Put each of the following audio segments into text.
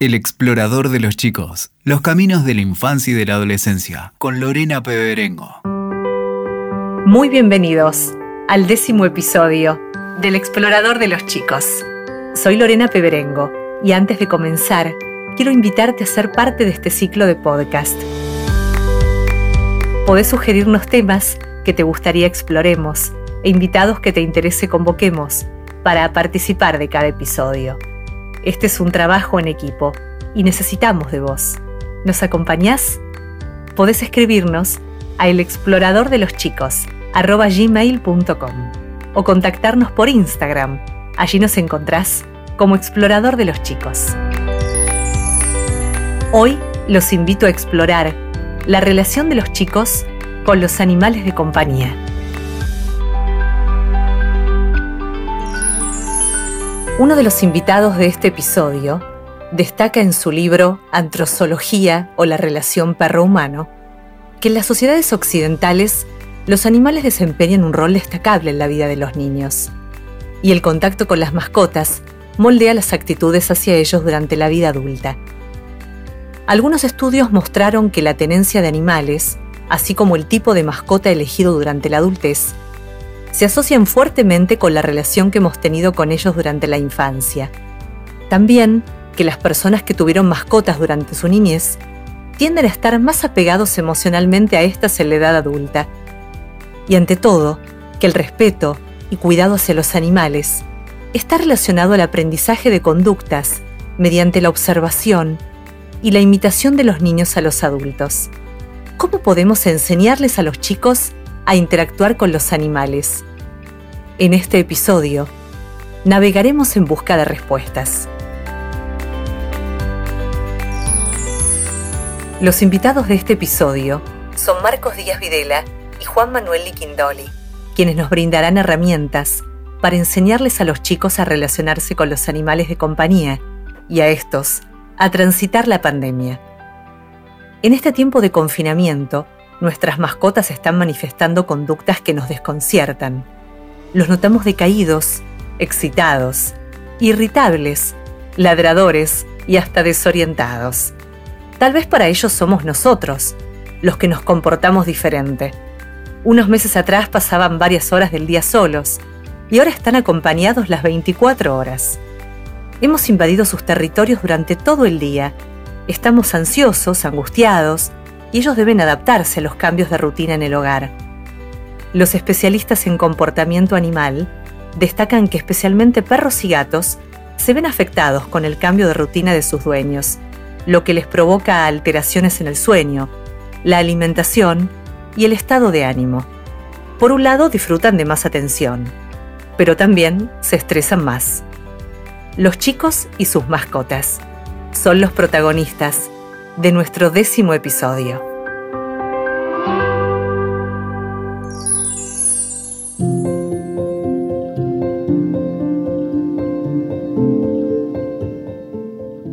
El explorador de los chicos. Los caminos de la infancia y de la adolescencia. Con Lorena Peberengo. Muy bienvenidos al décimo episodio del explorador de los chicos. Soy Lorena Peberengo y antes de comenzar, quiero invitarte a ser parte de este ciclo de podcast. Podés sugerirnos temas que te gustaría exploremos e invitados que te interese convoquemos para participar de cada episodio. Este es un trabajo en equipo y necesitamos de vos. ¿Nos acompañás? Podés escribirnos a elexploradordeloschicos@gmail.com o contactarnos por Instagram. Allí nos encontrás como Explorador de los Chicos. Hoy los invito a explorar la relación de los chicos con los animales de compañía. Uno de los invitados de este episodio destaca en su libro Antrozoología o la relación perro-humano que en las sociedades occidentales los animales desempeñan un rol destacable en la vida de los niños y el contacto con las mascotas moldea las actitudes hacia ellos durante la vida adulta. Algunos estudios mostraron que la tenencia de animales, así como el tipo de mascota elegido durante la adultez, se asocian fuertemente con la relación que hemos tenido con ellos durante la infancia. También que las personas que tuvieron mascotas durante su niñez tienden a estar más apegados emocionalmente a estas en la edad adulta. Y ante todo, que el respeto y cuidado hacia los animales está relacionado al aprendizaje de conductas mediante la observación y la imitación de los niños a los adultos. ¿Cómo podemos enseñarles a los chicos a interactuar con los animales. En este episodio, navegaremos en busca de respuestas. Los invitados de este episodio son Marcos Díaz Videla y Juan Manuel Liquindoli, quienes nos brindarán herramientas para enseñarles a los chicos a relacionarse con los animales de compañía y a estos a transitar la pandemia. En este tiempo de confinamiento, nuestras mascotas están manifestando conductas que nos desconciertan. Los notamos decaídos, excitados, irritables, ladradores y hasta desorientados. Tal vez para ellos somos nosotros, los que nos comportamos diferente. Unos meses atrás pasaban varias horas del día solos y ahora están acompañados las 24 horas. Hemos invadido sus territorios durante todo el día. Estamos ansiosos, angustiados, y ellos deben adaptarse a los cambios de rutina en el hogar. Los especialistas en comportamiento animal destacan que especialmente perros y gatos se ven afectados con el cambio de rutina de sus dueños, lo que les provoca alteraciones en el sueño, la alimentación y el estado de ánimo. Por un lado disfrutan de más atención, pero también se estresan más. Los chicos y sus mascotas son los protagonistas de nuestro décimo episodio.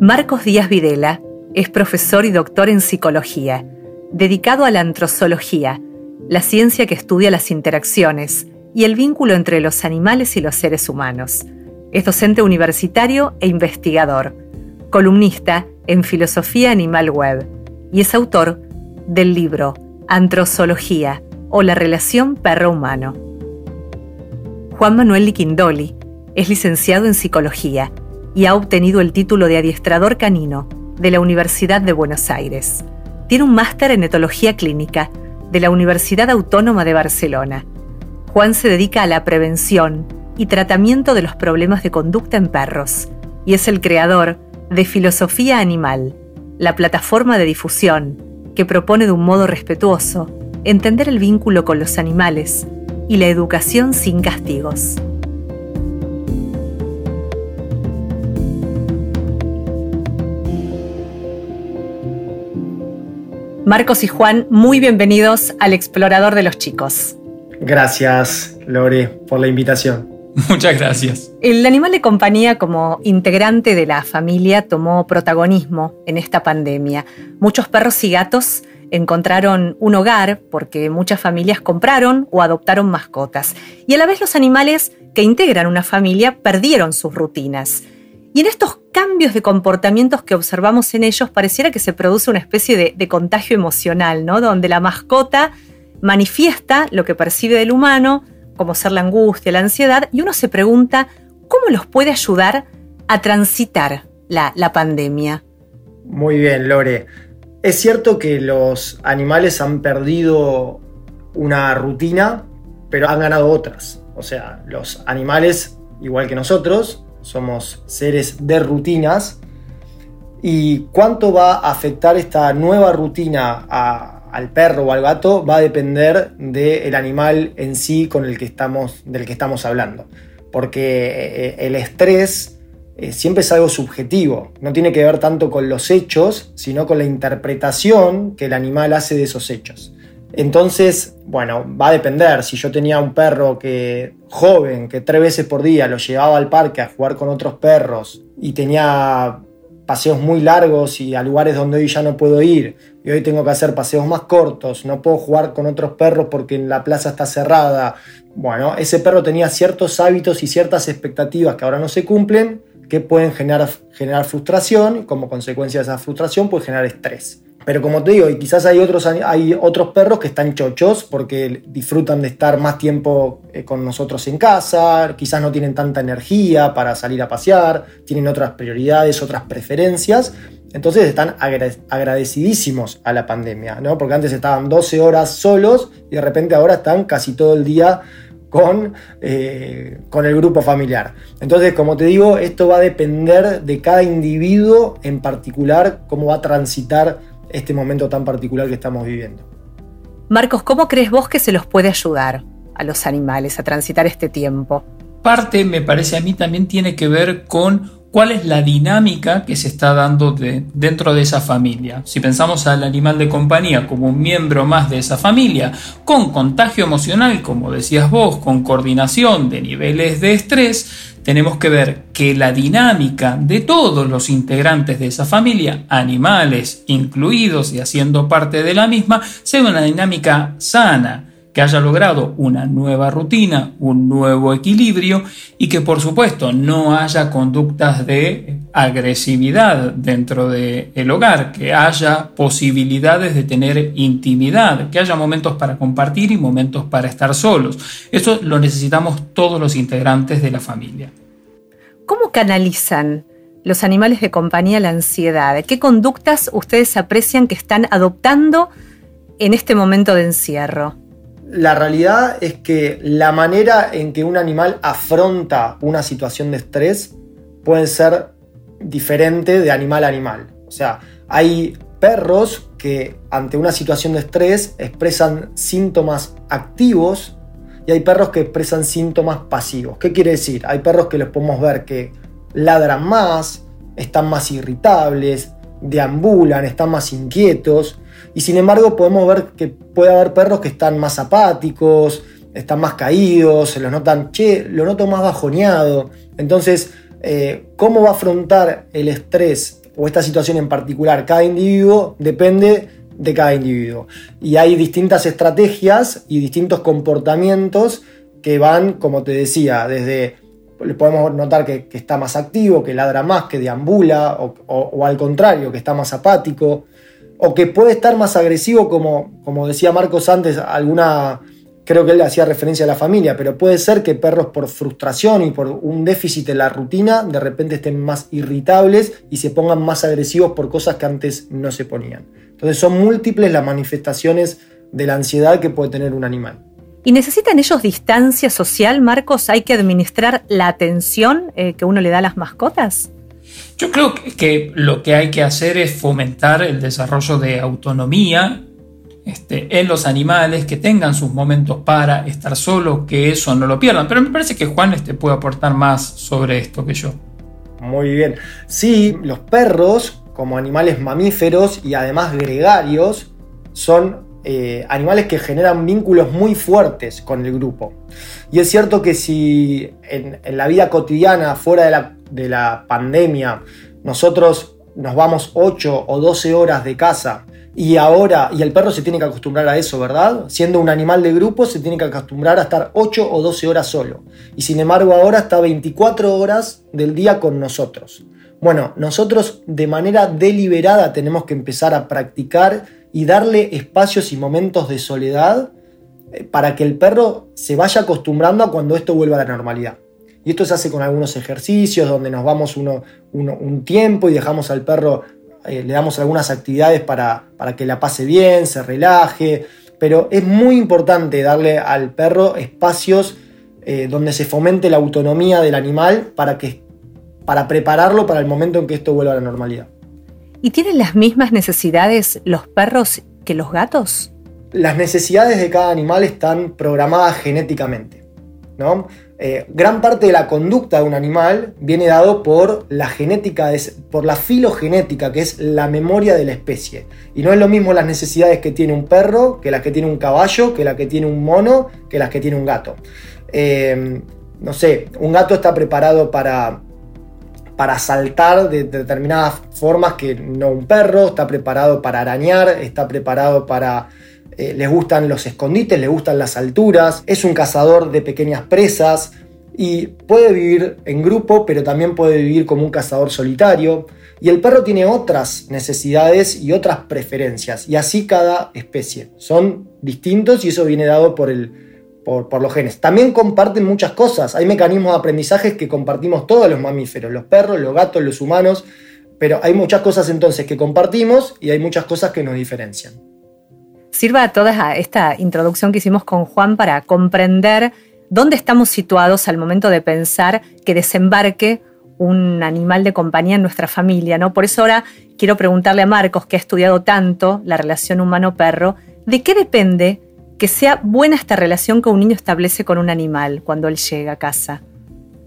Marcos Díaz Videla es profesor y doctor en psicología, dedicado a la antrozoología, la ciencia que estudia las interacciones y el vínculo entre los animales y los seres humanos. Es docente universitario e investigador, columnista en Filosofía Animal Web y es autor del libro Antrozoología o la relación perro-humano. Juan Manuel Liquindoli es licenciado en Psicología y ha obtenido el título de adiestrador canino de la Universidad de Buenos Aires. Tiene un máster en etología clínica de la Universidad Autónoma de Barcelona. Juan se dedica a la prevención y tratamiento de los problemas de conducta en perros y es el creador de Filosofía Animal, la plataforma de difusión que propone de un modo respetuoso entender el vínculo con los animales y la educación sin castigos. Marcos y Juan, muy bienvenidos al Explorador de los Chicos. Gracias, Lore, por la invitación. Muchas gracias. El animal de compañía como integrante de la familia tomó protagonismo en esta pandemia. Muchos perros y gatos encontraron un hogar porque muchas familias compraron o adoptaron mascotas. Y a la vez los animales que integran una familia perdieron sus rutinas. Y en estos cambios de comportamientos que observamos en ellos, pareciera que se produce una especie de, contagio emocional, ¿no? Donde la mascota manifiesta lo que percibe del humano, como ser la angustia, la ansiedad, y uno se pregunta cómo los puede ayudar a transitar la, pandemia. Muy bien, Lore. Es cierto que los animales han perdido una rutina, pero han ganado otras. O sea, los animales, igual que nosotros, somos seres de rutinas. ¿Y cuánto va a afectar esta nueva rutina al perro o al gato? Va a depender del animal en sí con el que estamos, del que estamos hablando. Porque eh, el estrés eh, siempre es algo subjetivo, no tiene que ver tanto con los hechos, sino con la interpretación que el animal hace de esos hechos. Entonces, bueno, va a depender. Si yo tenía un perro que joven, que tres veces por día lo llevaba al parque a jugar con otros perros y tenía paseos muy largos y a lugares donde hoy ya no puedo ir y hoy tengo que hacer paseos más cortos, no puedo jugar con otros perros porque la plaza está cerrada. Bueno, ese perro tenía ciertos hábitos y ciertas expectativas que ahora no se cumplen que pueden generar, generar frustración y como consecuencia de esa frustración puede generar estrés. Pero como te digo, y quizás hay otros, hay otros perros que están chochos porque disfrutan de estar más tiempo eh, con nosotros en casa, quizás no tienen tanta energía para salir a pasear, tienen otras prioridades, otras preferencias. Entonces están agradecidísimos a la pandemia, ¿no? Porque antes estaban 12 horas solos y de repente ahora están casi todo el día con, eh, con el grupo familiar. Entonces, como te digo, esto va a depender de cada individuo en particular, cómo va a transitar este momento tan particular que estamos viviendo. Marcos, ¿cómo crees vos que se los puede ayudar a los animales a transitar este tiempo? Parte, me parece a mí, también tiene que ver con cuál es la dinámica que se está dando dentro de esa familia. Si pensamos al animal de compañía como un miembro más de esa familia, con contagio emocional, como decías vos, con coordinación de niveles de estrés, tenemos que ver que la dinámica de todos los integrantes de esa familia, animales incluidos y haciendo parte de la misma, sea una dinámica sana que haya logrado una nueva rutina, un nuevo equilibrio y que por supuesto no haya conductas de agresividad dentro del hogar, que haya posibilidades de tener intimidad, que haya momentos para compartir y momentos para estar solos. Eso lo necesitamos todos los integrantes de la familia. ¿Cómo canalizan los animales de compañía la ansiedad? ¿Qué conductas ustedes aprecian que están adoptando en este momento de encierro? La realidad es que la manera en que un animal afronta una situación de estrés puede ser diferente de animal a animal. O sea, hay perros que ante una situación de estrés expresan síntomas activos y hay perros que expresan síntomas pasivos. ¿Qué quiere decir? Hay perros que los podemos ver que ladran más, están más irritables, deambulan, están más inquietos y sin embargo podemos ver que puede haber perros que están más apáticos, están más caídos, se los notan, che, lo noto más bajoneado. Entonces, eh, cómo va a afrontar el estrés o esta situación en particular cada individuo depende de cada individuo. Y hay distintas estrategias y distintos comportamientos que van, como te decía, desde podemos notar que, está más activo, que ladra más, que deambula, o, al contrario, que está más apático, o que puede estar más agresivo, como, como decía Marcos antes, alguna, creo que él hacía referencia a la familia, pero puede ser que perros por frustración y por un déficit en la rutina, de repente estén más irritables y se pongan más agresivos por cosas que antes no se ponían. Entonces son múltiples las manifestaciones de la ansiedad que puede tener un animal. ¿Y necesitan ellos distancia social, Marcos? ¿Hay que administrar la atención eh, que uno le da a las mascotas? Yo creo que lo que hay que hacer es fomentar el desarrollo de autonomía este, en los animales, que tengan sus momentos para estar solos, que eso no lo pierdan. Pero me parece que Juan este, puede aportar más sobre esto que yo. Muy bien. Sí, los perros, como animales mamíferos y además gregarios, son eh, animales que generan vínculos muy fuertes con el grupo. Y es cierto que si en, la vida cotidiana, fuera de la, de la, pandemia, nosotros nos vamos 8 o 12 horas de casa Y ahora, y el perro se tiene que acostumbrar a eso, ¿verdad? Siendo un animal de grupo, se tiene que acostumbrar a estar 8 o 12 horas solo. Y sin embargo, ahora está 24 horas del día con nosotros. Bueno, nosotros de manera deliberada tenemos que empezar a practicar y darle espacios y momentos de soledad eh, para que el perro se vaya acostumbrando a cuando esto vuelva a la normalidad. Y esto se hace con algunos ejercicios donde nos vamos uno, un tiempo y dejamos al perro, eh, le damos algunas actividades para, para que la pase bien, se relaje. Pero es muy importante darle al perro espacios eh, donde se fomente la autonomía del animal para, que, para prepararlo para el momento en que esto vuelva a la normalidad. ¿Y tienen las mismas necesidades los perros que los gatos? Las necesidades de cada animal están programadas genéticamente. ¿no? Eh, gran parte de la conducta de un animal viene dado por la genética, por la filogenética, que es la memoria de la especie. Y no es lo mismo las necesidades que tiene un perro, que las que tiene un caballo, que las que tiene un mono, que las que tiene un gato. Eh, no sé, un gato está preparado para, para saltar de determinadas formas que no un perro, está preparado para arañar, está preparado para eh, les gustan los escondites, le gustan las alturas, es un cazador de pequeñas presas y puede vivir en grupo, pero también puede vivir como un cazador solitario. Y el perro tiene otras necesidades y otras preferencias, y así cada especie. Son distintos y eso viene dado por, el, por, por los genes. También comparten muchas cosas. Hay mecanismos de aprendizaje que compartimos todos los mamíferos, los perros, los gatos, los humanos, pero hay muchas cosas entonces que compartimos y hay muchas cosas que nos diferencian sirva toda esta introducción que hicimos con Juan para comprender dónde estamos situados al momento de pensar que desembarque un animal de compañía en nuestra familia, ¿no? Por eso ahora quiero preguntarle a Marcos, que ha estudiado tanto la relación humano-perro, ¿de qué depende que sea buena esta relación que un niño establece con un animal cuando él llega a casa?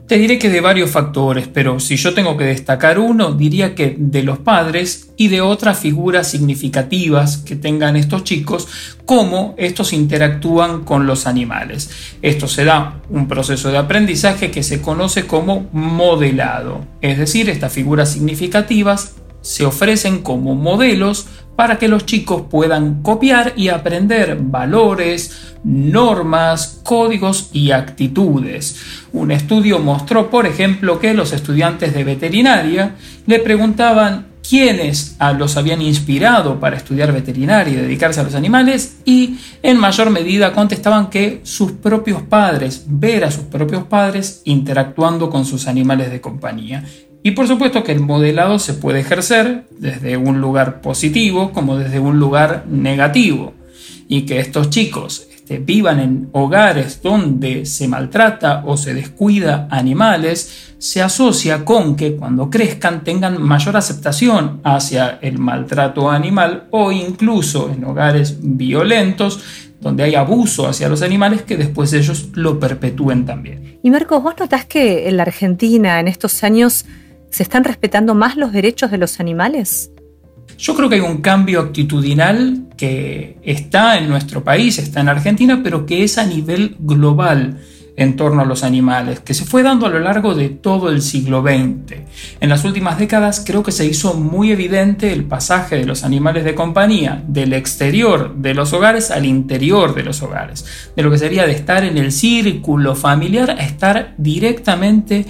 Te diré que de varios factores, pero si yo tengo que destacar uno, diría que de los padres y de otras figuras significativas que tengan estos chicos, cómo estos interactúan con los animales. Esto se da un proceso de aprendizaje que se conoce como modelado, es decir, estas figuras significativas se ofrecen como modelos para que los chicos puedan copiar y aprender valores, normas, códigos y actitudes. Un estudio mostró, por ejemplo, que los estudiantes de veterinaria le preguntaban quiénes los habían inspirado para estudiar veterinaria y dedicarse a los animales y en mayor medida contestaban que sus propios padres, ver a sus propios padres interactuando con sus animales de compañía. Y por supuesto que el modelado se puede ejercer desde un lugar positivo como desde un lugar negativo. Y que estos chicos este, vivan en hogares donde se maltrata o se descuida animales, se asocia con que cuando crezcan tengan mayor aceptación hacia el maltrato animal o incluso en hogares violentos donde hay abuso hacia los animales que después ellos lo perpetúen también. Y Marcos, ¿vos notás que en la Argentina en estos años ¿Se están respetando más los derechos de los animales? Yo creo que hay un cambio actitudinal que está en nuestro país, está en Argentina, pero que es a nivel global en torno a los animales, que se fue dando a lo largo de todo el siglo XX. En las últimas décadas creo que se hizo muy evidente el pasaje de los animales de compañía del exterior de los hogares al interior de los hogares, de lo que sería de estar en el círculo familiar a estar directamente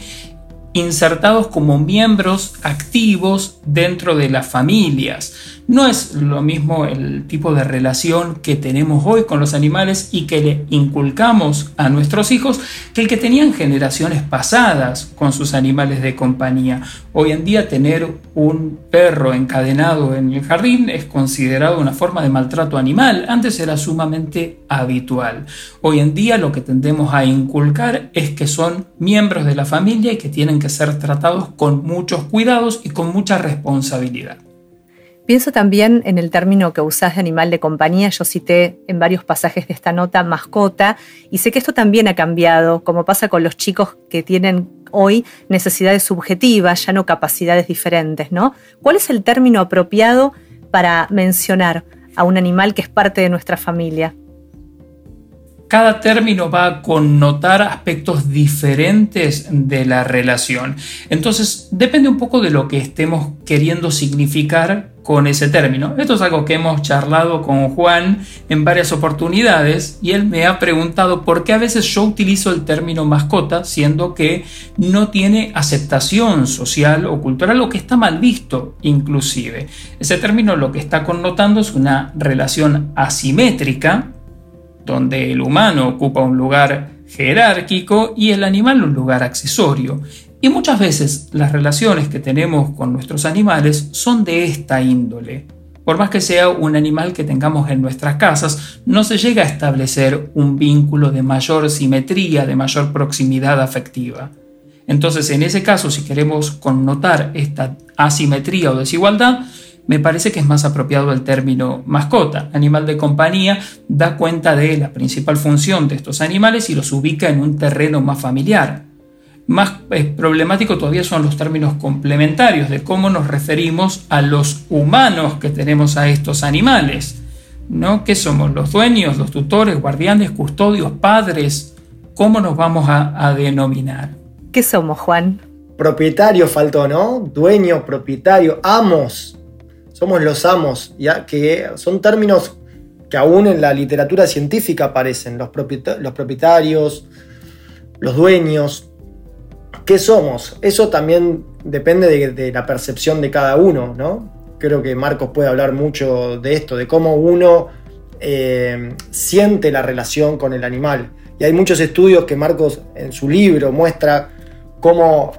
insertados como miembros activos dentro de las familias. No es lo mismo el tipo de relación que tenemos hoy con los animales y que le inculcamos a nuestros hijos que el que tenían generaciones pasadas con sus animales de compañía. Hoy en día tener un perro encadenado en el jardín es considerado una forma de maltrato animal. Antes era sumamente habitual. Hoy en día lo que tendemos a inculcar es que son miembros de la familia y que tienen que ser tratados con muchos cuidados y con mucha responsabilidad. Pienso también en el término que usás de animal de compañía. Yo cité en varios pasajes de esta nota mascota y sé que esto también ha cambiado, como pasa con los chicos que tienen hoy necesidades subjetivas, ya no capacidades diferentes, ¿no? ¿Cuál es el término apropiado para mencionar a un animal que es parte de nuestra familia? Cada término va a connotar aspectos diferentes de la relación. Entonces, depende un poco de lo que estemos queriendo significar con ese término. Esto es algo que hemos charlado con Juan en varias oportunidades y él me ha preguntado por qué a veces yo utilizo el término mascota siendo que no tiene aceptación social o cultural o que está mal visto inclusive. Ese término lo que está connotando es una relación asimétrica donde el humano ocupa un lugar jerárquico y el animal un lugar accesorio. Y muchas veces las relaciones que tenemos con nuestros animales son de esta índole. Por más que sea un animal que tengamos en nuestras casas, no se llega a establecer un vínculo de mayor simetría, de mayor proximidad afectiva. Entonces, en ese caso, si queremos connotar esta asimetría o desigualdad, me parece que es más apropiado el término mascota. Animal de compañía da cuenta de la principal función de estos animales y los ubica en un terreno más familiar. Más problemático todavía son los términos complementarios de cómo nos referimos a los humanos que tenemos a estos animales. ¿No? ¿Qué somos? ¿Los dueños, los tutores, guardianes, custodios, padres? ¿Cómo nos vamos a, a denominar? ¿Qué somos, Juan? Propietario faltó, ¿no? Dueños, propietario, amos somos los amos, ya que son términos que aún en la literatura científica aparecen, los, propietarios, los dueños. ¿Qué somos? Eso también depende de, la percepción de cada uno, ¿no? Creo que Marcos puede hablar mucho de esto, de cómo uno eh, siente la relación con el animal. Y hay muchos estudios que Marcos en su libro muestra cómo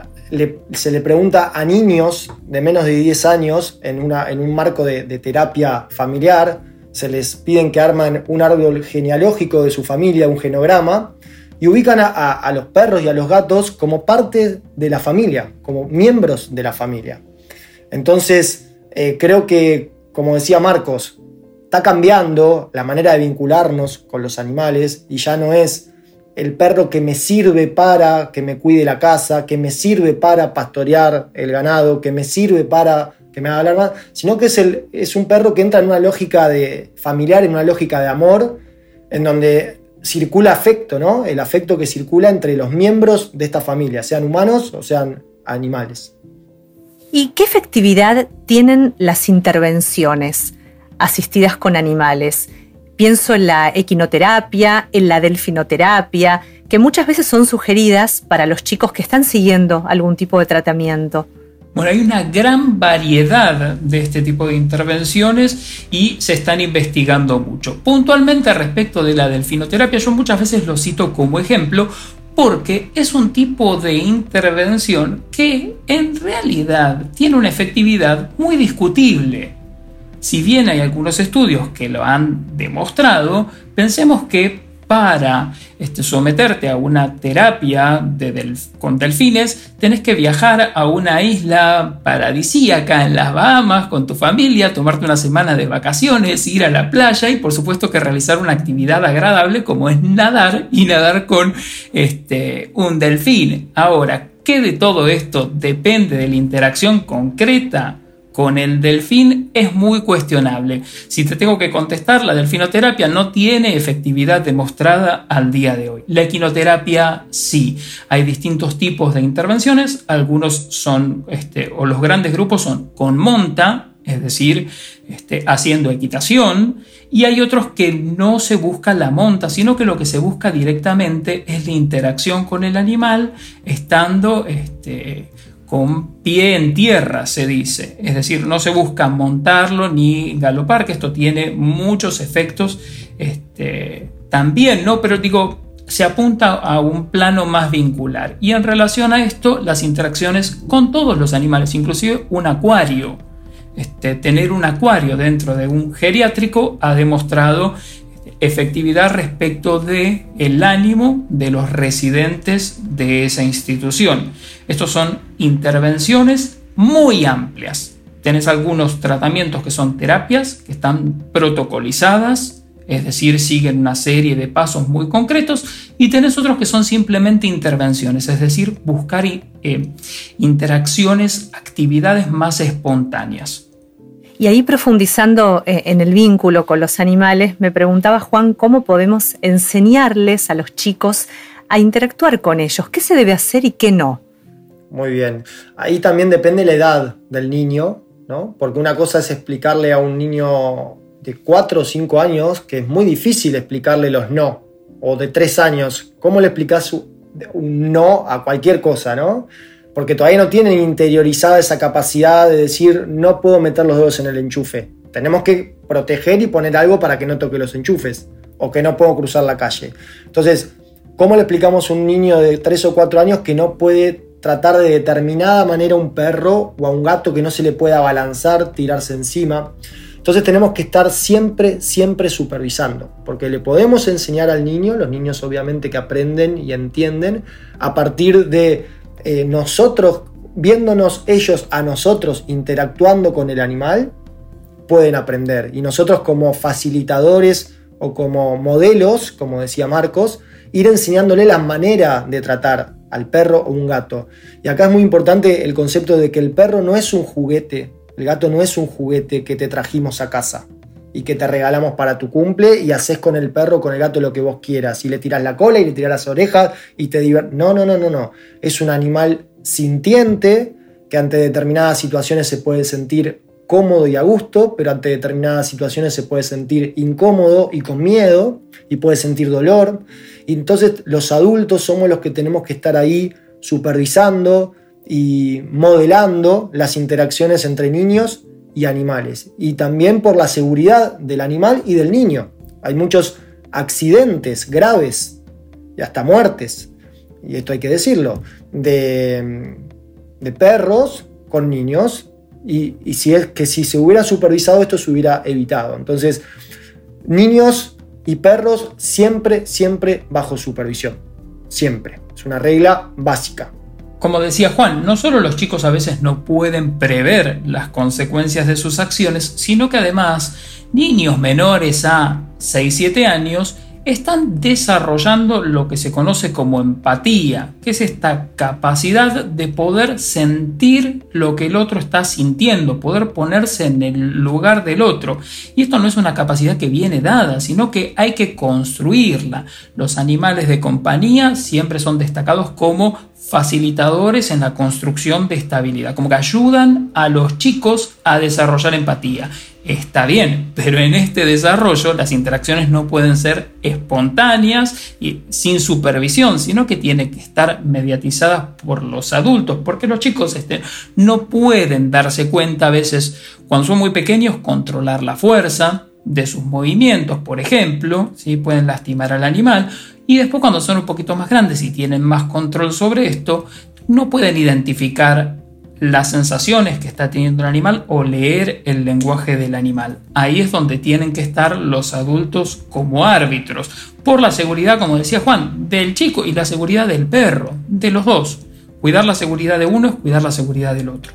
se le pregunta a niños de menos de 10 años en, una, en un marco de, terapia familiar, se les piden que arman un árbol genealógico de su familia, un genograma, y ubican a, los perros y a los gatos como parte de la familia, como miembros de la familia. Entonces, eh, creo que, como decía Marcos, está cambiando la manera de vincularnos con los animales y ya no es el perro que me sirve para que me cuide la casa, que me sirve para pastorear el ganado, que me sirve para que me haga hablar más, sino que es, el, es un perro que entra en una lógica de familiar, en una lógica de amor, en donde circula afecto, ¿no? El afecto que circula entre los miembros de esta familia, sean humanos o sean animales. ¿Y qué efectividad tienen las intervenciones asistidas con animales? Pienso en la equinoterapia, en la delfinoterapia, que muchas veces son sugeridas para los chicos que están siguiendo algún tipo de tratamiento. Bueno, hay una gran variedad de este tipo de intervenciones y se están investigando mucho. Puntualmente respecto de la delfinoterapia, yo muchas veces lo cito como ejemplo porque es un tipo de intervención que en realidad tiene una efectividad muy discutible. Si bien hay algunos estudios que lo han demostrado, pensemos que para este, someterte a una terapia con delfines, tenés que viajar a una isla paradisíaca en las Bahamas con tu familia, tomarte una semana de vacaciones, ir a la playa y por supuesto que realizar una actividad agradable como es nadar y nadar con este, un delfín. Ahora, ¿qué de todo esto depende de la interacción concreta con el delfín es muy cuestionable. Si te tengo que contestar, la delfinoterapia no tiene efectividad demostrada al día de hoy. La equinoterapia sí. Hay distintos tipos de intervenciones. Algunos son, este, o los grandes grupos son con monta, es decir, este, haciendo equitación, y hay otros que no se busca la monta, sino que lo que se busca directamente es la interacción con el animal, estando este, con pie en tierra, se dice. Es decir, no se busca montarlo ni galopar, que esto tiene muchos efectos este, también, ¿no? Pero digo, se apunta a un plano más vincular. Y en relación a esto, las interacciones con todos los animales, inclusive un acuario. Este, tener un acuario dentro de un geriátrico ha demostrado efectividad respecto de el ánimo de los residentes de esa institución. Estos son intervenciones muy amplias. Tienes algunos tratamientos que son terapias, que están protocolizadas, es decir, siguen una serie de pasos muy concretos, y tienes otros que son simplemente intervenciones, es decir, buscar eh, interacciones, actividades más espontáneas. Y ahí profundizando eh, en el vínculo con los animales, me preguntaba Juan cómo podemos enseñarles a los chicos a interactuar con ellos, qué se debe hacer y qué no. Muy bien. Ahí también depende la edad del niño, ¿no? Porque una cosa es explicarle a un niño de 4 o 5 años que es muy difícil explicarle los no, o de 3 años, ¿cómo le explicas un no a cualquier cosa, ¿no? Porque todavía no tienen interiorizada esa capacidad de decir no puedo meter los dedos en el enchufe. Tenemos que proteger y poner algo para que no toque los enchufes o que no puedo cruzar la calle. Entonces, ¿cómo le explicamos a un niño de 3 o 4 años que no puede tratar de determinada manera a un perro o a un gato que no se le pueda abalanzar, tirarse encima? Entonces tenemos que estar siempre, siempre supervisando, porque le podemos enseñar al niño, los niños obviamente que aprenden y entienden, a partir de eh, nosotros, viéndonos ellos a nosotros interactuando con el animal, pueden aprender. Y nosotros como facilitadores o como modelos, como decía Marcos, ir enseñándole la manera de tratar al perro o un gato. Y acá es muy importante el concepto de que el perro no es un juguete el gato no es un juguete que te trajimos a casa y que te regalamos para tu cumple y haces con el perro, con el gato lo que vos quieras. Y le tiras la cola y le tiras las orejas y te diviertes. No, no, no, no, no. Es un animal sintiente que ante determinadas situaciones se puede sentir cómodo y a gusto, pero ante determinadas situaciones se puede sentir incómodo y con miedo y puede sentir dolor. Y entonces los adultos somos los que tenemos que estar ahí supervisando, y modelando las interacciones entre niños y animales. Y también por la seguridad del animal y del niño. Hay muchos accidentes graves y hasta muertes, y esto hay que decirlo, de, perros con niños. Y, y si es que si se hubiera supervisado esto se hubiera evitado. Entonces, niños y perros siempre, siempre bajo supervisión. Siempre. Es una regla básica. Como decía Juan, no solo los chicos a veces no pueden prever las consecuencias de sus acciones, sino que además niños menores a 6-7 años están desarrollando lo que se conoce como empatía, que es esta capacidad de poder sentir lo que el otro está sintiendo, poder ponerse en el lugar del otro. Y esto no es una capacidad que viene dada, sino que hay que construirla. Los animales de compañía siempre son destacados como facilitadores en la construcción de estabilidad, como que ayudan a los chicos a desarrollar empatía. Está bien, pero en este desarrollo las interacciones no pueden ser espontáneas y sin supervisión, sino que tienen que estar mediatizadas por los adultos, porque los chicos este, no pueden darse cuenta a veces cuando son muy pequeños controlar la fuerza, de sus movimientos, por ejemplo, ¿sí? pueden lastimar al animal, y después cuando son un poquito más grandes y tienen más control sobre esto, no pueden identificar las sensaciones que está teniendo el animal o leer el lenguaje del animal. Ahí es donde tienen que estar los adultos como árbitros, por la seguridad, como decía Juan, del chico y la seguridad del perro, de los dos. Cuidar la seguridad de uno es cuidar la seguridad del otro.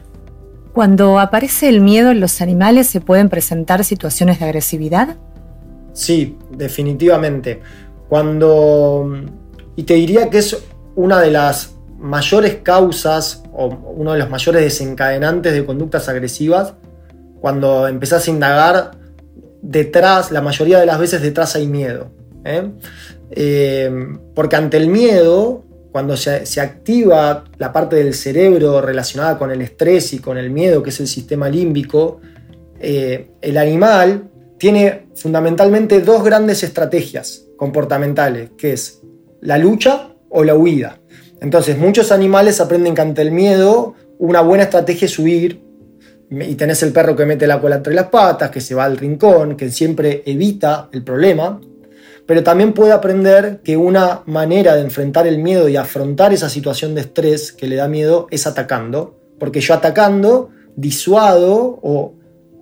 Cuando aparece el miedo en los animales, ¿se pueden presentar situaciones de agresividad? Sí, definitivamente. Cuando. Y te diría que es una de las mayores causas o uno de los mayores desencadenantes de conductas agresivas. Cuando empezás a indagar, detrás, la mayoría de las veces detrás hay miedo. ¿eh? Eh, porque ante el miedo, cuando se, activa la parte del cerebro relacionada con el estrés y con el miedo, que es el sistema límbico, eh, el animal tiene fundamentalmente dos grandes estrategias comportamentales, que es la lucha o la huida. Entonces, muchos animales aprenden que ante el miedo una buena estrategia es huir y tenés el perro que mete la cola entre las patas, que se va al rincón, que siempre evita el problema, pero también puede aprender que una manera de enfrentar el miedo y afrontar esa situación de estrés que le da miedo es atacando, porque yo atacando disuado o,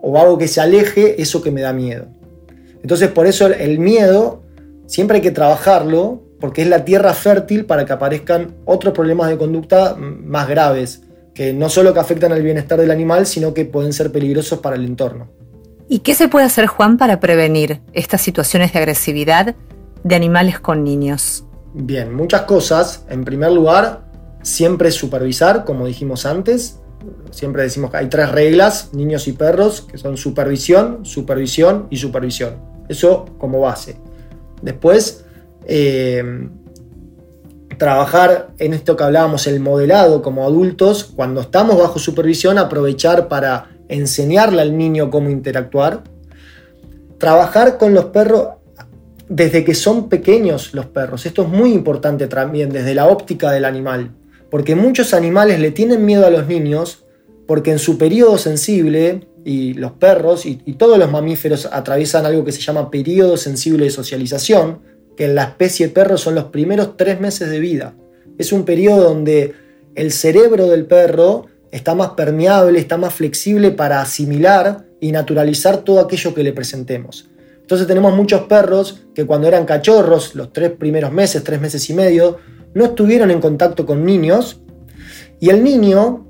o hago que se aleje eso que me da miedo. Entonces por eso el miedo siempre hay que trabajarlo porque es la tierra fértil para que aparezcan otros problemas de conducta más graves, que no solo que afectan al bienestar del animal, sino que pueden ser peligrosos para el entorno. ¿Y qué se puede hacer, Juan, para prevenir estas situaciones de agresividad de animales con niños? Bien, muchas cosas. En primer lugar, siempre supervisar, como dijimos antes, Siempre decimos que hay tres reglas, niños y perros, que son supervisión, supervisión y supervisión. Eso como base. Después, eh, trabajar en esto que hablábamos, el modelado como adultos, cuando estamos bajo supervisión, aprovechar para enseñarle al niño cómo interactuar. Trabajar con los perros desde que son pequeños los perros. Esto es muy importante también desde la óptica del animal, porque muchos animales le tienen miedo a los niños porque en su periodo sensible, y los perros y, todos los mamíferos atraviesan algo que se llama periodo sensible de socialización, que en la especie perro son los primeros tres meses de vida. Es un periodo donde el cerebro del perro está más permeable, está más flexible para asimilar y naturalizar todo aquello que le presentemos. Entonces tenemos muchos perros que cuando eran cachorros, los tres primeros meses, tres meses y medio, no estuvieron en contacto con niños y el niño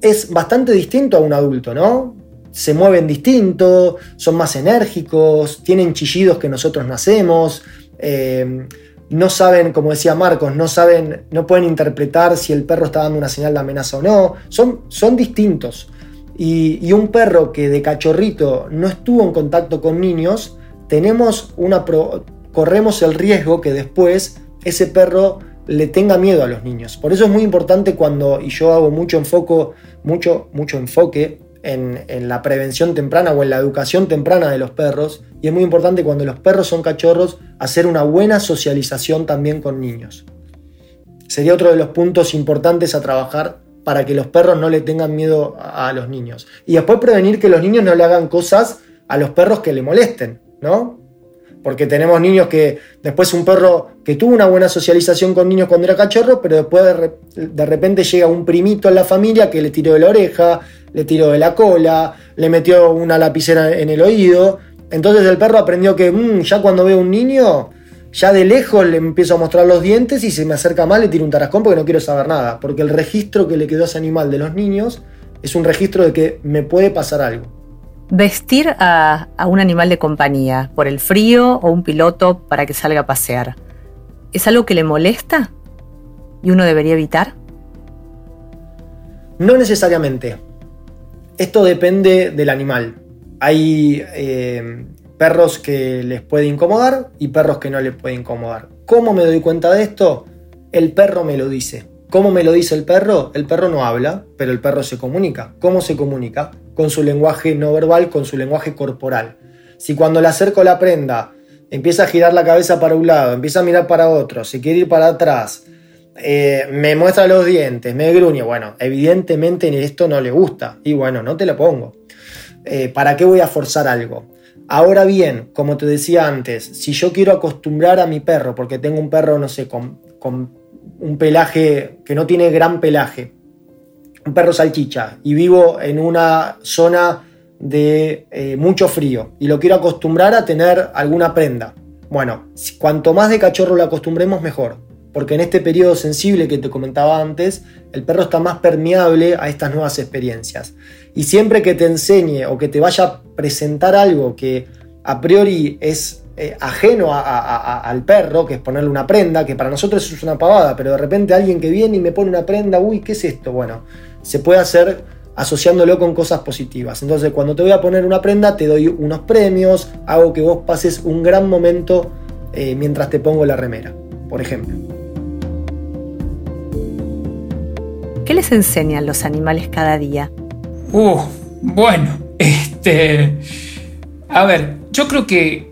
es bastante distinto a un adulto, ¿no? Se mueven distinto, son más enérgicos, tienen chillidos que nosotros nacemos, eh, no saben, como decía Marcos, no saben, no pueden interpretar si el perro está dando una señal de amenaza o no, son, son distintos. Y, un perro que de cachorrito no estuvo en contacto con niños, tenemos una corremos el riesgo que después ese perro le tenga miedo a los niños. Por eso es muy importante cuando, y yo hago mucho enfoque, mucho, mucho enfoque en, la prevención temprana o en la educación temprana de los perros, y es muy importante cuando los perros son cachorros hacer una buena socialización también con niños. Sería otro de los puntos importantes a trabajar para que los perros no le tengan miedo a los niños. Y después prevenir que los niños no le hagan cosas a los perros que le molesten, ¿no? Porque tenemos niños que después un perro que tuvo una buena socialización con niños cuando era cachorro, pero después de, repente llega un primito en la familia que le tiró de la oreja, le tiró de la cola, le metió una lapicera en el oído. Entonces el perro aprendió que mm, ya cuando ve un niño, ya de lejos le empiezo a mostrar los dientes y si me acerca mal le tiro un tarascón porque no quiero saber nada. Porque el registro que le quedó a ese animal de los niños es un registro de que me puede pasar algo. Vestir a, a un animal de compañía por el frío o un piloto para que salga a pasear. ¿Es algo que le molesta y uno debería evitar? No necesariamente. Esto depende del animal. Hay eh, perros que les puede incomodar y perros que no les puede incomodar. ¿Cómo me doy cuenta de esto? El perro me lo dice. ¿Cómo me lo dice el perro? El perro no habla, pero el perro se comunica. ¿Cómo se comunica? Con su lenguaje no verbal, con su lenguaje corporal. Si cuando le acerco la prenda empieza a girar la cabeza para un lado, empieza a mirar para otro, se quiere ir para atrás, eh, me muestra los dientes, me gruñe, bueno, evidentemente esto no le gusta y bueno, no te lo pongo. Eh, ¿Para qué voy a forzar algo? Ahora bien, como te decía antes, si yo quiero acostumbrar a mi perro, porque tengo un perro, no sé, con, un pelaje que no tiene gran pelaje, un perro salchicha, y vivo en una zona de eh, mucho frío y lo quiero acostumbrar a tener alguna prenda. Bueno, cuanto más de cachorro lo acostumbremos, mejor. Porque en este periodo sensible que te comentaba antes, el perro está más permeable a estas nuevas experiencias. Y siempre que te enseñe o que te vaya a presentar algo que a priori es eh, ajeno al perro, que es ponerle una prenda, que para nosotros es una pavada, pero de repente alguien que viene y me pone una prenda, uy, ¿qué es esto? Bueno, se puede hacer asociándolo con cosas positivas. Entonces, cuando te voy a poner una prenda, te doy unos premios, hago que vos pases un gran momento eh, mientras te pongo la remera, por ejemplo. ¿Qué les enseñan los animales cada día? Uh, bueno, este. A ver, yo creo que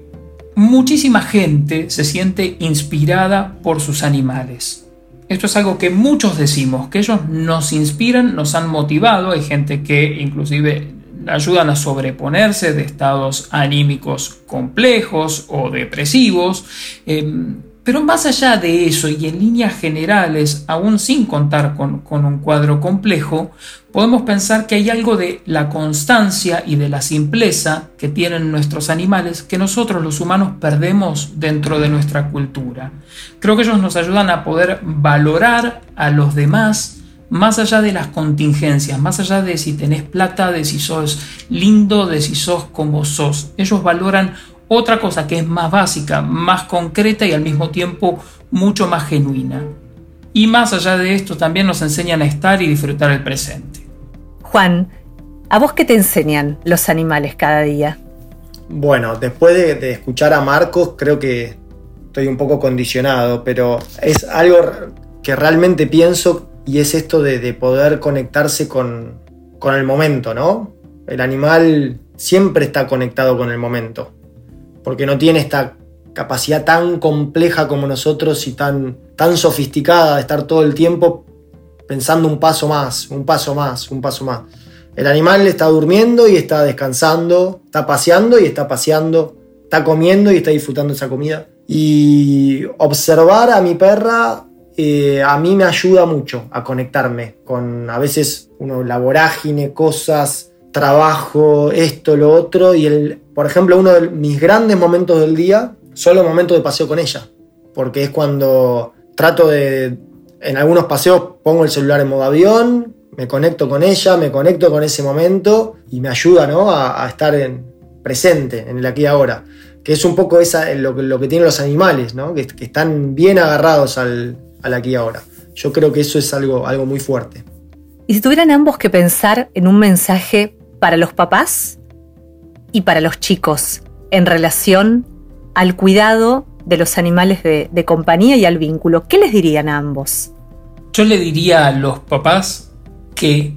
muchísima gente se siente inspirada por sus animales. Esto es algo que muchos decimos, que ellos nos inspiran, nos han motivado. Hay gente que inclusive ayudan a sobreponerse de estados anímicos complejos o depresivos. Em, pero más allá de eso y en líneas generales, aún sin contar con, un cuadro complejo, podemos pensar que hay algo de la constancia y de la simpleza que tienen nuestros animales que nosotros los humanos perdemos dentro de nuestra cultura. Creo que ellos nos ayudan a poder valorar a los demás más allá de las contingencias, más allá de si tenés plata, de si sos lindo, de si sos como sos. Ellos valoran otra cosa que es más básica, más concreta y al mismo tiempo mucho más genuina. Y más allá de esto también nos enseñan a estar y disfrutar el presente. Juan, ¿a vos qué te enseñan los animales cada día? Bueno, después de, escuchar a Marcos, creo que estoy un poco condicionado, pero es algo que realmente pienso y es esto de, poder conectarse con, con, el momento, ¿no? El animal siempre está conectado con el momento, porque no tiene esta capacidad tan compleja como nosotros y tan, tan sofisticada de estar todo el tiempo pensando un paso más, un paso más, un paso más. El animal está durmiendo y está descansando, está paseando y está paseando, está comiendo y está disfrutando esa comida. Y observar a mi perra eh, a mí me ayuda mucho a conectarme con a veces uno, la vorágine, cosas, trabajo, esto, lo otro. Y el, por ejemplo, uno de mis grandes momentos del día son los momentos de paseo con ella. Porque es cuando trato de, en algunos paseos pongo el celular en modo avión, me conecto con ella, me conecto con ese momento y me ayuda ¿no? a, estar en, presente en el aquí y ahora. Que es un poco esa, lo, lo que tienen los animales, ¿no? que, están bien agarrados al, aquí y ahora. Yo creo que eso es algo, algo muy fuerte. Y si tuvieran ambos que pensar en un mensaje para los papás y para los chicos en relación al cuidado de los animales de, compañía y al vínculo, ¿qué les dirían a ambos? Yo le diría a los papás que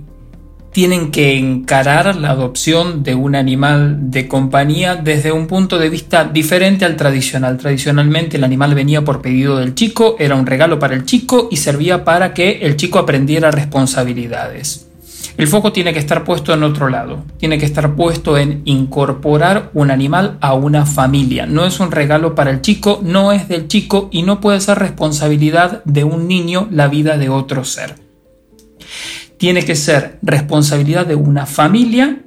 tienen que encarar la adopción de un animal de compañía desde un punto de vista diferente al tradicional. Tradicionalmente el animal venía por pedido del chico, era un regalo para el chico y servía para que el chico aprendiera responsabilidades. El foco tiene que estar puesto en otro lado, tiene que estar puesto en incorporar un animal a una familia. No es un regalo para el chico, no es del chico y no puede ser responsabilidad de un niño la vida de otro ser tiene que ser responsabilidad de una familia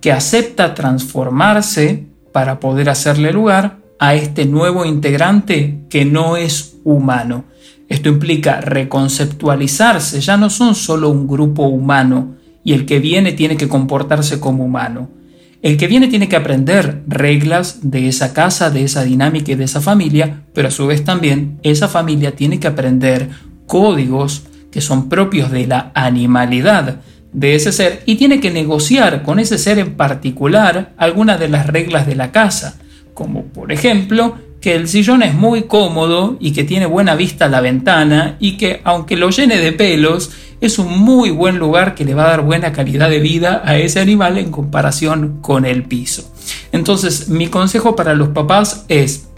que acepta transformarse para poder hacerle lugar a este nuevo integrante que no es humano. Esto implica reconceptualizarse, ya no son solo un grupo humano y el que viene tiene que comportarse como humano. El que viene tiene que aprender reglas de esa casa, de esa dinámica y de esa familia, pero a su vez también esa familia tiene que aprender códigos, que son propios de la animalidad de ese ser y tiene que negociar con ese ser en particular algunas de las reglas de la casa, como por ejemplo que el sillón es muy cómodo y que tiene buena vista a la ventana y que aunque lo llene de pelos, es un muy buen lugar que le va a dar buena calidad de vida a ese animal en comparación con el piso. Entonces mi consejo para los papás es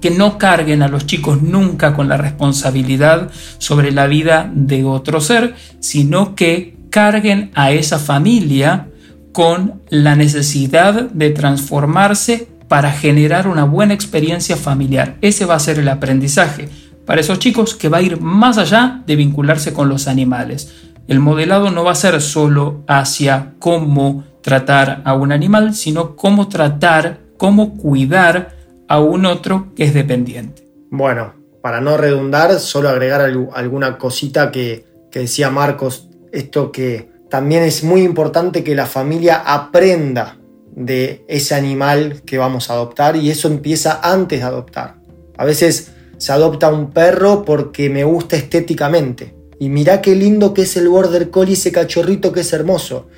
que no carguen a los chicos nunca con la responsabilidad sobre la vida de otro ser, sino que carguen a esa familia con la necesidad de transformarse para generar una buena experiencia familiar. Ese va a ser el aprendizaje para esos chicos que va a ir más allá de vincularse con los animales. El modelado no va a ser solo hacia cómo tratar a un animal, sino cómo tratar, cómo cuidar a un otro que es dependiente. Bueno, para no redundar, solo agregar alguna cosita que, decía Marcos, esto que también es muy importante que la familia aprenda de ese animal que vamos a adoptar y eso empieza antes de adoptar. A veces se adopta un perro porque me gusta estéticamente. Y mirá qué lindo que es el border collie, ese cachorrito que es hermoso.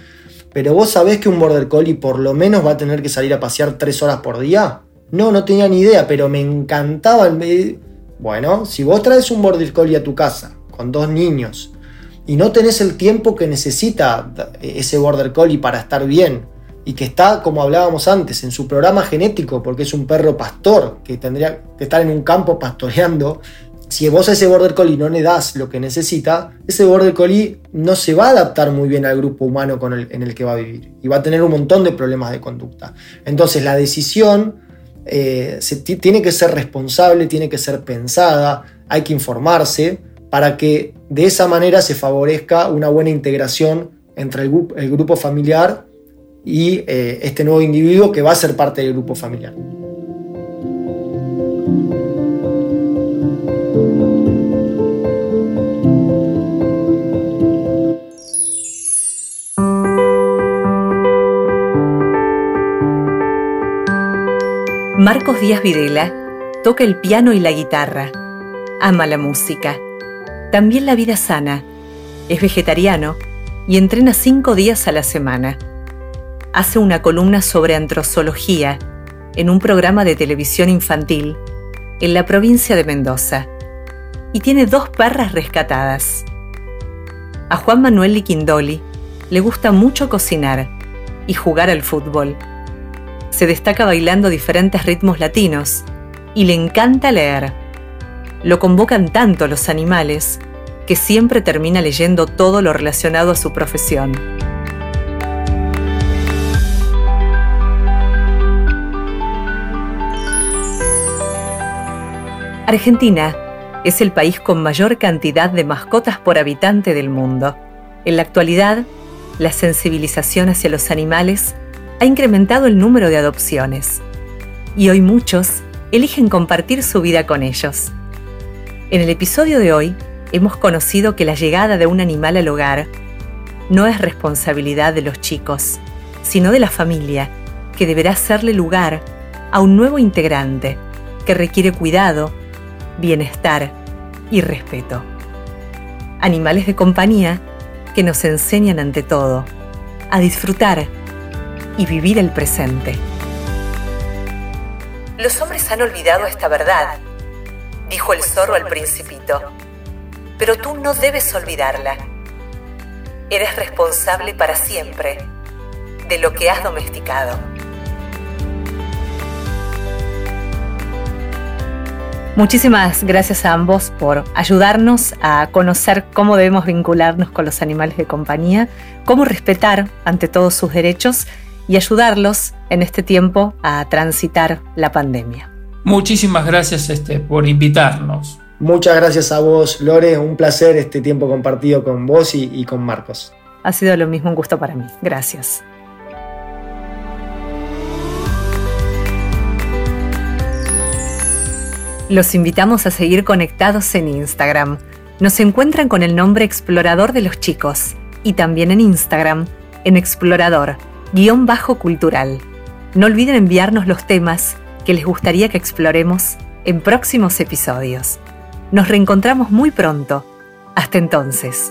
Pero vos sabés que un border collie por lo menos va a tener que salir a pasear tres horas por día. No, no tenía ni idea, pero me encantaba. El... Bueno, si vos traes un border collie a tu casa con dos niños y no tenés el tiempo que necesita ese border collie para estar bien y que está, como hablábamos antes, en su programa genético, porque es un perro pastor que tendría que estar en un campo pastoreando, si vos a ese border collie no le das lo que necesita, ese border collie no se va a adaptar muy bien al grupo humano el, en el que va a vivir y va a tener un montón de problemas de conducta. Entonces la decisión eh, tiene que ser responsable, tiene que ser pensada, hay que informarse para que de esa manera se favorezca una buena integración entre el, grupo familiar y eh, este nuevo individuo que va a ser parte del grupo familiar. Marcos Díaz Videla toca el piano y la guitarra. Ama la música. También la vida sana. Es vegetariano y entrena cinco días a la semana. Hace una columna sobre antrozoología en un programa de televisión infantil en la provincia de Mendoza y tiene dos perras rescatadas. A Juan Manuel Liquindoli le gusta mucho cocinar y jugar al fútbol. Se destaca bailando diferentes ritmos latinos y le encanta leer. Lo convocan tanto los animales que siempre termina leyendo todo lo relacionado a su profesión. Argentina es el país con mayor cantidad de mascotas por habitante del mundo. En la actualidad, la sensibilización hacia los animales ha incrementado el número de adopciones y hoy muchos eligen compartir su vida con ellos. En el episodio de hoy hemos conocido que la llegada de un animal al hogar no es responsabilidad de los chicos, sino de la familia, que deberá hacerle lugar a un nuevo integrante que requiere cuidado, bienestar y respeto. Animales de compañía que nos enseñan ante todo a disfrutar y vivir el presente. Los hombres han olvidado esta verdad, dijo el zorro al principito, pero tú no debes olvidarla. Eres responsable para siempre de lo que has domesticado. Muchísimas gracias a ambos por ayudarnos a conocer cómo debemos vincularnos con los animales de compañía, cómo respetar ante todos sus derechos y ayudarlos en este tiempo a transitar la pandemia. Muchísimas gracias este, por invitarnos. Muchas gracias a vos, Lore. Un placer este tiempo compartido con vos y, y con Marcos. Ha sido lo mismo un gusto para mí. Gracias. Los invitamos a seguir conectados en Instagram. Nos encuentran con el nombre Explorador de los Chicos y también en Instagram en Explorador-cultural. No olviden enviarnos los temas que les gustaría que exploremos en próximos episodios. Nos reencontramos muy pronto. Hasta entonces.